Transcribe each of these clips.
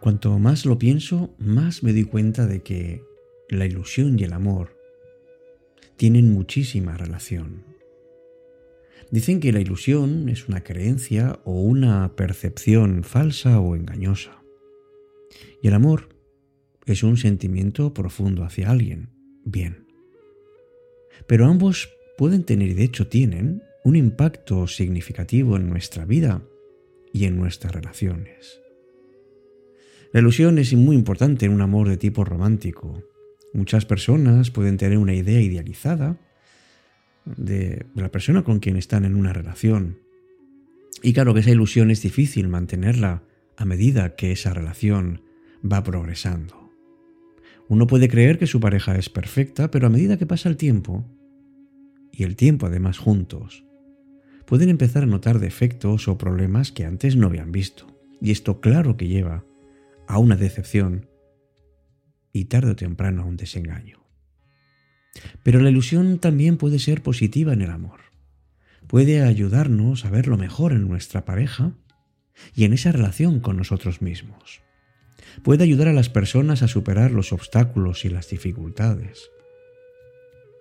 Cuanto más lo pienso, más me doy cuenta de que la ilusión y el amor tienen muchísima relación. Dicen que la ilusión es una creencia o una percepción falsa o engañosa. Y el amor es un sentimiento profundo hacia alguien. Bien. Pero ambos pueden tener, y de hecho tienen, un impacto significativo en nuestra vida y en nuestras relaciones. La ilusión es muy importante en un amor de tipo romántico. Muchas personas pueden tener una idea idealizada de, la persona con quien están en una relación. Y claro que esa ilusión es difícil mantenerla a medida que esa relación va progresando. Uno puede creer que su pareja es perfecta, pero a medida que pasa el tiempo, y el tiempo además juntos, pueden empezar a notar defectos o problemas que antes no habían visto. Y esto claro que lleva a una decepción y tarde o temprano a un desengaño. Pero la ilusión también puede ser positiva en el amor. Puede ayudarnos a ver lo mejor en nuestra pareja y en esa relación con nosotros mismos. Puede ayudar a las personas a superar los obstáculos y las dificultades.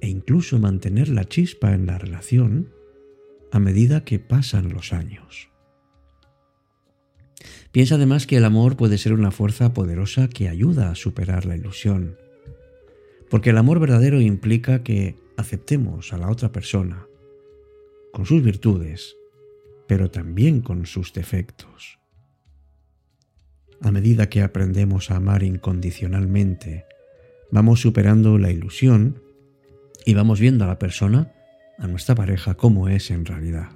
E incluso mantener la chispa en la relación a medida que pasan los años. Piensa además que el amor puede ser una fuerza poderosa que ayuda a superar la ilusión porque el amor verdadero implica que aceptemos a la otra persona con sus virtudes, pero también con sus defectos. A medida que aprendemos a amar incondicionalmente, vamos superando la ilusión y vamos viendo a la persona, a nuestra pareja, como es en realidad.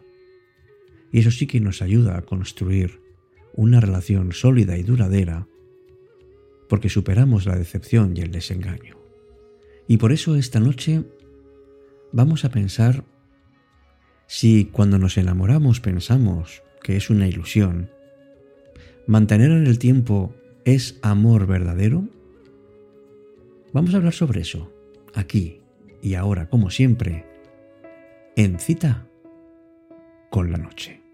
Y eso sí que nos ayuda a construir una relación sólida y duradera porque superamos la decepción y el desengaño. Y por eso esta noche vamos a pensar si cuando nos enamoramos pensamos que es una ilusión, mantener en el tiempo es amor verdadero. Vamos a hablar sobre eso, aquí y ahora, como siempre, en cita con la noche.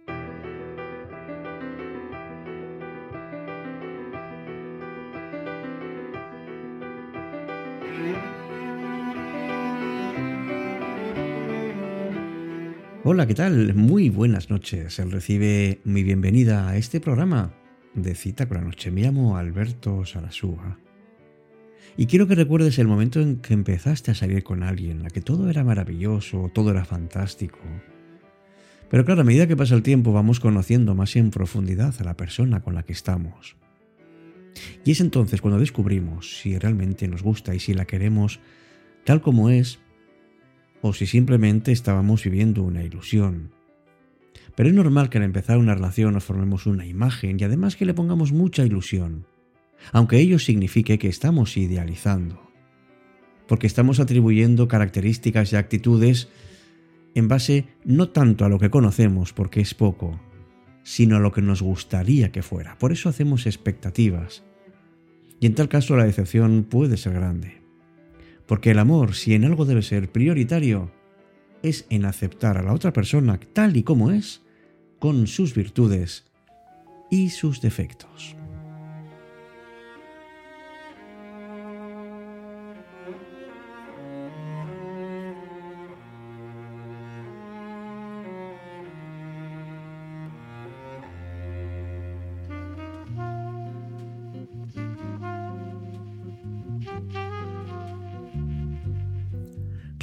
Hola, ¿qué tal? Muy buenas noches. Él recibe mi bienvenida a este programa de Cita con la Noche. Me llamo Alberto Sarasúa. Y quiero que recuerdes el momento en que empezaste a salir con alguien, en la que todo era maravilloso, todo era fantástico. Pero claro, a medida que pasa el tiempo vamos conociendo más en profundidad a la persona con la que estamos. Y es entonces cuando descubrimos si realmente nos gusta y si la queremos tal como es o si simplemente estábamos viviendo una ilusión. Pero es normal que al empezar una relación nos formemos una imagen y además que le pongamos mucha ilusión, aunque ello signifique que estamos idealizando, porque estamos atribuyendo características y actitudes en base no tanto a lo que conocemos, porque es poco, sino lo que nos gustaría que fuera. Por eso hacemos expectativas. Y en tal caso la decepción puede ser grande. Porque el amor, si en algo debe ser prioritario, es en aceptar a la otra persona tal y como es, con sus virtudes y sus defectos.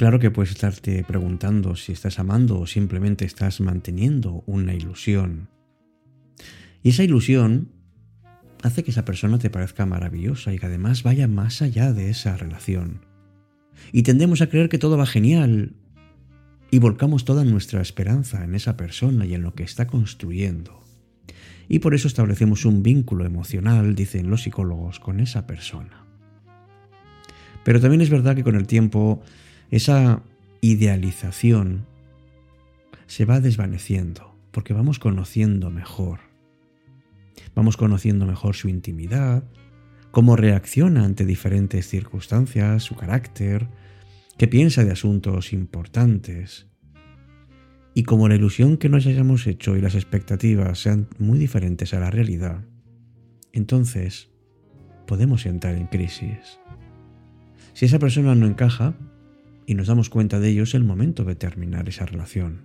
Claro que puedes estarte preguntando si estás amando o simplemente estás manteniendo una ilusión. Y esa ilusión hace que esa persona te parezca maravillosa y que además vaya más allá de esa relación. Y tendemos a creer que todo va genial y volcamos toda nuestra esperanza en esa persona y en lo que está construyendo. Y por eso establecemos un vínculo emocional, dicen los psicólogos, con esa persona. Pero también es verdad que con el tiempo esa idealización se va desvaneciendo porque vamos conociendo mejor. Vamos conociendo mejor su intimidad, cómo reacciona ante diferentes circunstancias, su carácter, qué piensa de asuntos importantes. Y como la ilusión que nos hayamos hecho y las expectativas sean muy diferentes a la realidad, entonces podemos entrar en crisis. Si esa persona no encaja y nos damos cuenta de ello, es el momento de terminar esa relación.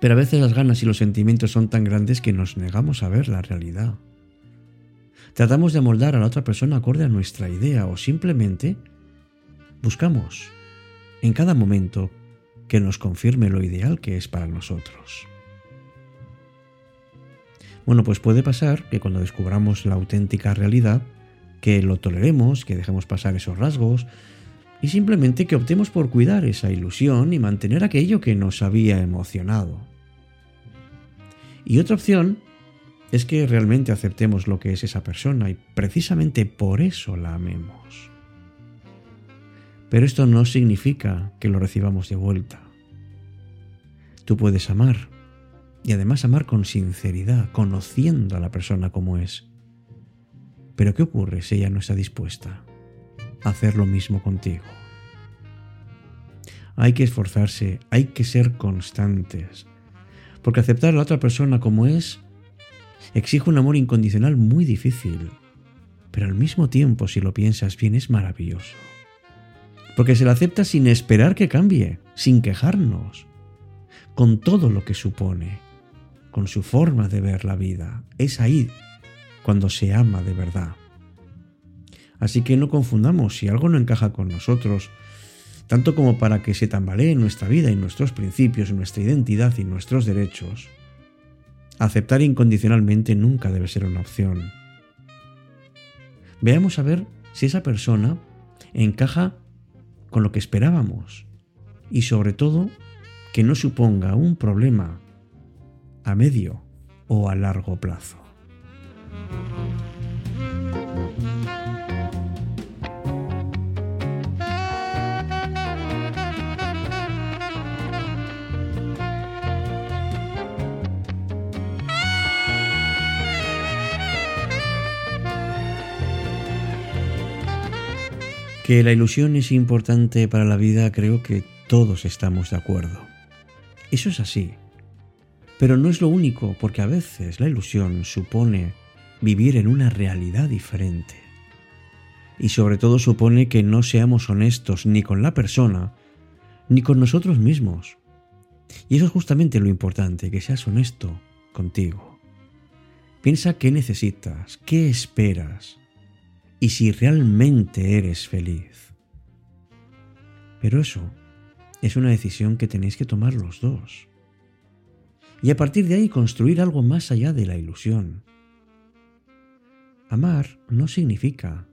Pero a veces las ganas y los sentimientos son tan grandes que nos negamos a ver la realidad. Tratamos de amoldar a la otra persona acorde a nuestra idea o simplemente buscamos en cada momento que nos confirme lo ideal que es para nosotros. Bueno, pues puede pasar que cuando descubramos la auténtica realidad, que lo toleremos, que dejemos pasar esos rasgos y simplemente que optemos por cuidar esa ilusión y mantener aquello que nos había emocionado. Y otra opción es que realmente aceptemos lo que es esa persona y precisamente por eso la amemos. Pero esto no significa que lo recibamos de vuelta. Tú puedes amar y además amar con sinceridad, conociendo a la persona como es. Pero ¿qué ocurre si ella no está dispuesta hacer lo mismo contigo? Hay que esforzarse, hay que ser constantes, porque aceptar a la otra persona como es exige un amor incondicional muy difícil, pero al mismo tiempo, si lo piensas bien, es maravilloso. Porque se la acepta sin esperar que cambie, sin quejarnos, con todo lo que supone con su forma de ver la vida. Es ahí cuando se ama de verdad. Así que no confundamos si algo no encaja con nosotros, tanto como para que se tambalee nuestra vida y nuestros principios, nuestra identidad y nuestros derechos. Aceptar incondicionalmente nunca debe ser una opción. Veamos a ver si esa persona encaja con lo que esperábamos y sobre todo que no suponga un problema a medio o a largo plazo. Que la ilusión es importante para la vida creo que todos estamos de acuerdo. Eso es así. Pero no es lo único, porque a veces la ilusión supone vivir en una realidad diferente. Y sobre todo supone que no seamos honestos ni con la persona, ni con nosotros mismos. Y eso es justamente lo importante, que seas honesto contigo. Piensa qué necesitas, qué esperas y si realmente eres feliz. Pero eso es una decisión que tenéis que tomar los dos y a partir de ahí construir algo más allá de la ilusión. Amar no significa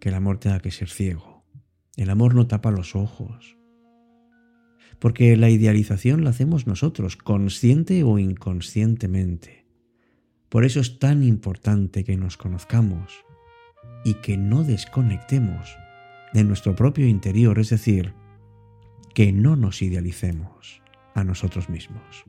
que el amor tenga que ser ciego. El amor no tapa los ojos. Porque la idealización la hacemos nosotros, consciente o inconscientemente. Por eso es tan importante que nos conozcamos y que no desconectemos de nuestro propio interior, es decir, que no nos idealicemos a nosotros mismos.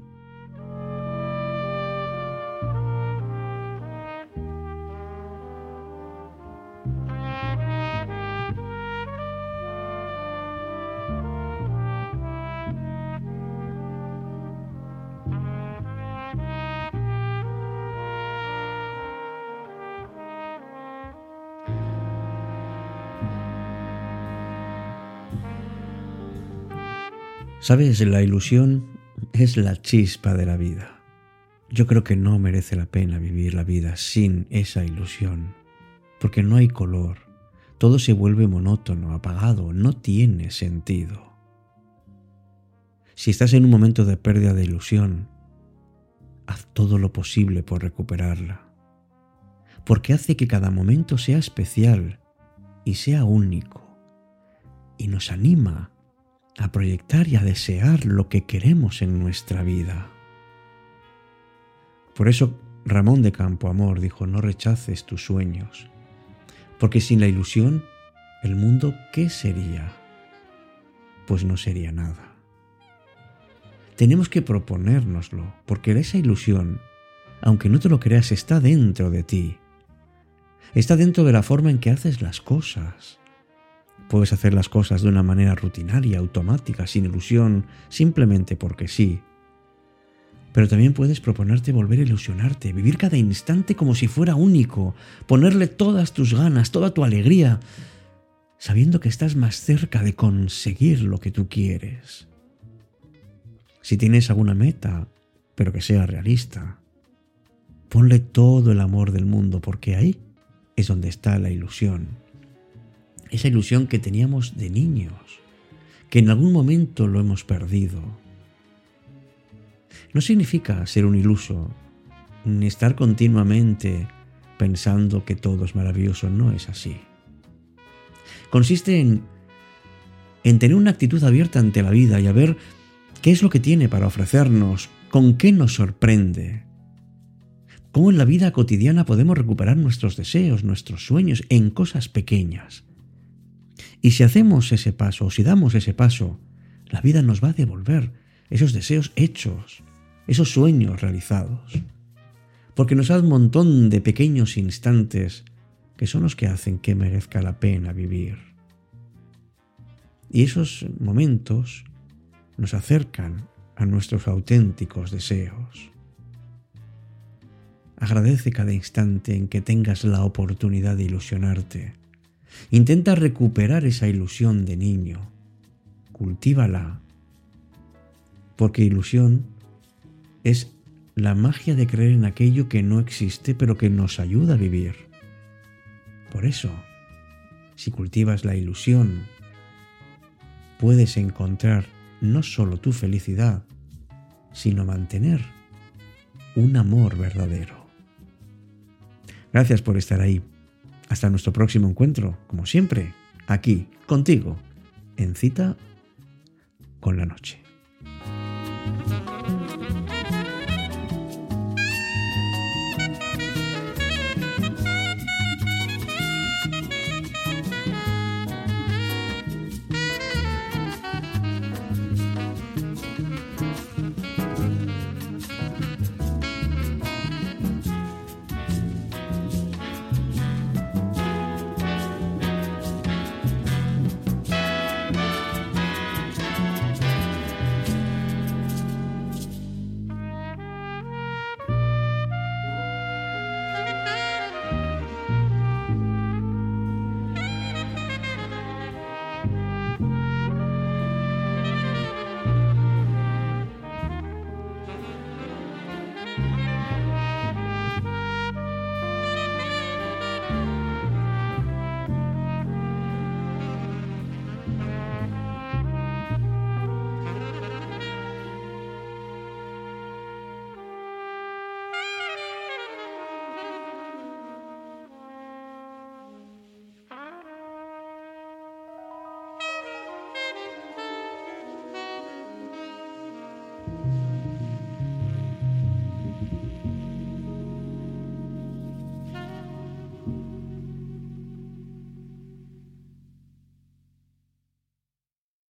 Sabes, la ilusión es la chispa de la vida. Yo creo que no merece la pena vivir la vida sin esa ilusión, porque no hay color, todo se vuelve monótono, apagado, no tiene sentido. Si estás en un momento de pérdida de ilusión, haz todo lo posible por recuperarla, porque hace que cada momento sea especial y sea único, y nos anima a proyectar y a desear lo que queremos en nuestra vida. Por eso Ramón de Campo Amor dijo, no rechaces tus sueños, porque sin la ilusión, el mundo, ¿qué sería? Pues no sería nada. Tenemos que proponérnoslo, porque esa ilusión, aunque no te lo creas, está dentro de ti. Está dentro de la forma en que haces las cosas Puedes hacer las cosas de una manera rutinaria, automática, sin ilusión, simplemente porque sí. Pero también puedes proponerte volver a ilusionarte, vivir cada instante como si fuera único, ponerle todas tus ganas, toda tu alegría, sabiendo que estás más cerca de conseguir lo que tú quieres. Si tienes alguna meta, pero que sea realista, ponle todo el amor del mundo, porque ahí es donde está la ilusión. Esa ilusión que teníamos de niños, que en algún momento lo hemos perdido no significa ser un iluso, ni estar continuamente pensando que todo es maravilloso, no es así. Consiste en, en tener una actitud abierta ante la vida y a ver qué es lo que tiene para ofrecernos, con qué nos sorprende, cómo en la vida cotidiana podemos recuperar nuestros deseos, nuestros sueños en cosas pequeñas. Y si hacemos ese paso, o si damos ese paso, la vida nos va a devolver esos deseos hechos, esos sueños realizados. Porque nos da un montón de pequeños instantes que son los que hacen que merezca la pena vivir. Y esos momentos nos acercan a nuestros auténticos deseos. Agradece cada instante en que tengas la oportunidad de ilusionarte. Intenta recuperar esa ilusión de niño. Cultívala. Porque ilusión es la magia de creer en aquello que no existe pero que nos ayuda a vivir. Por eso, si cultivas la ilusión, puedes encontrar no solo tu felicidad, sino mantener un amor verdadero. Gracias por estar ahí. Hasta nuestro próximo encuentro, como siempre, aquí, contigo, en cita con la noche.